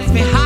makes me.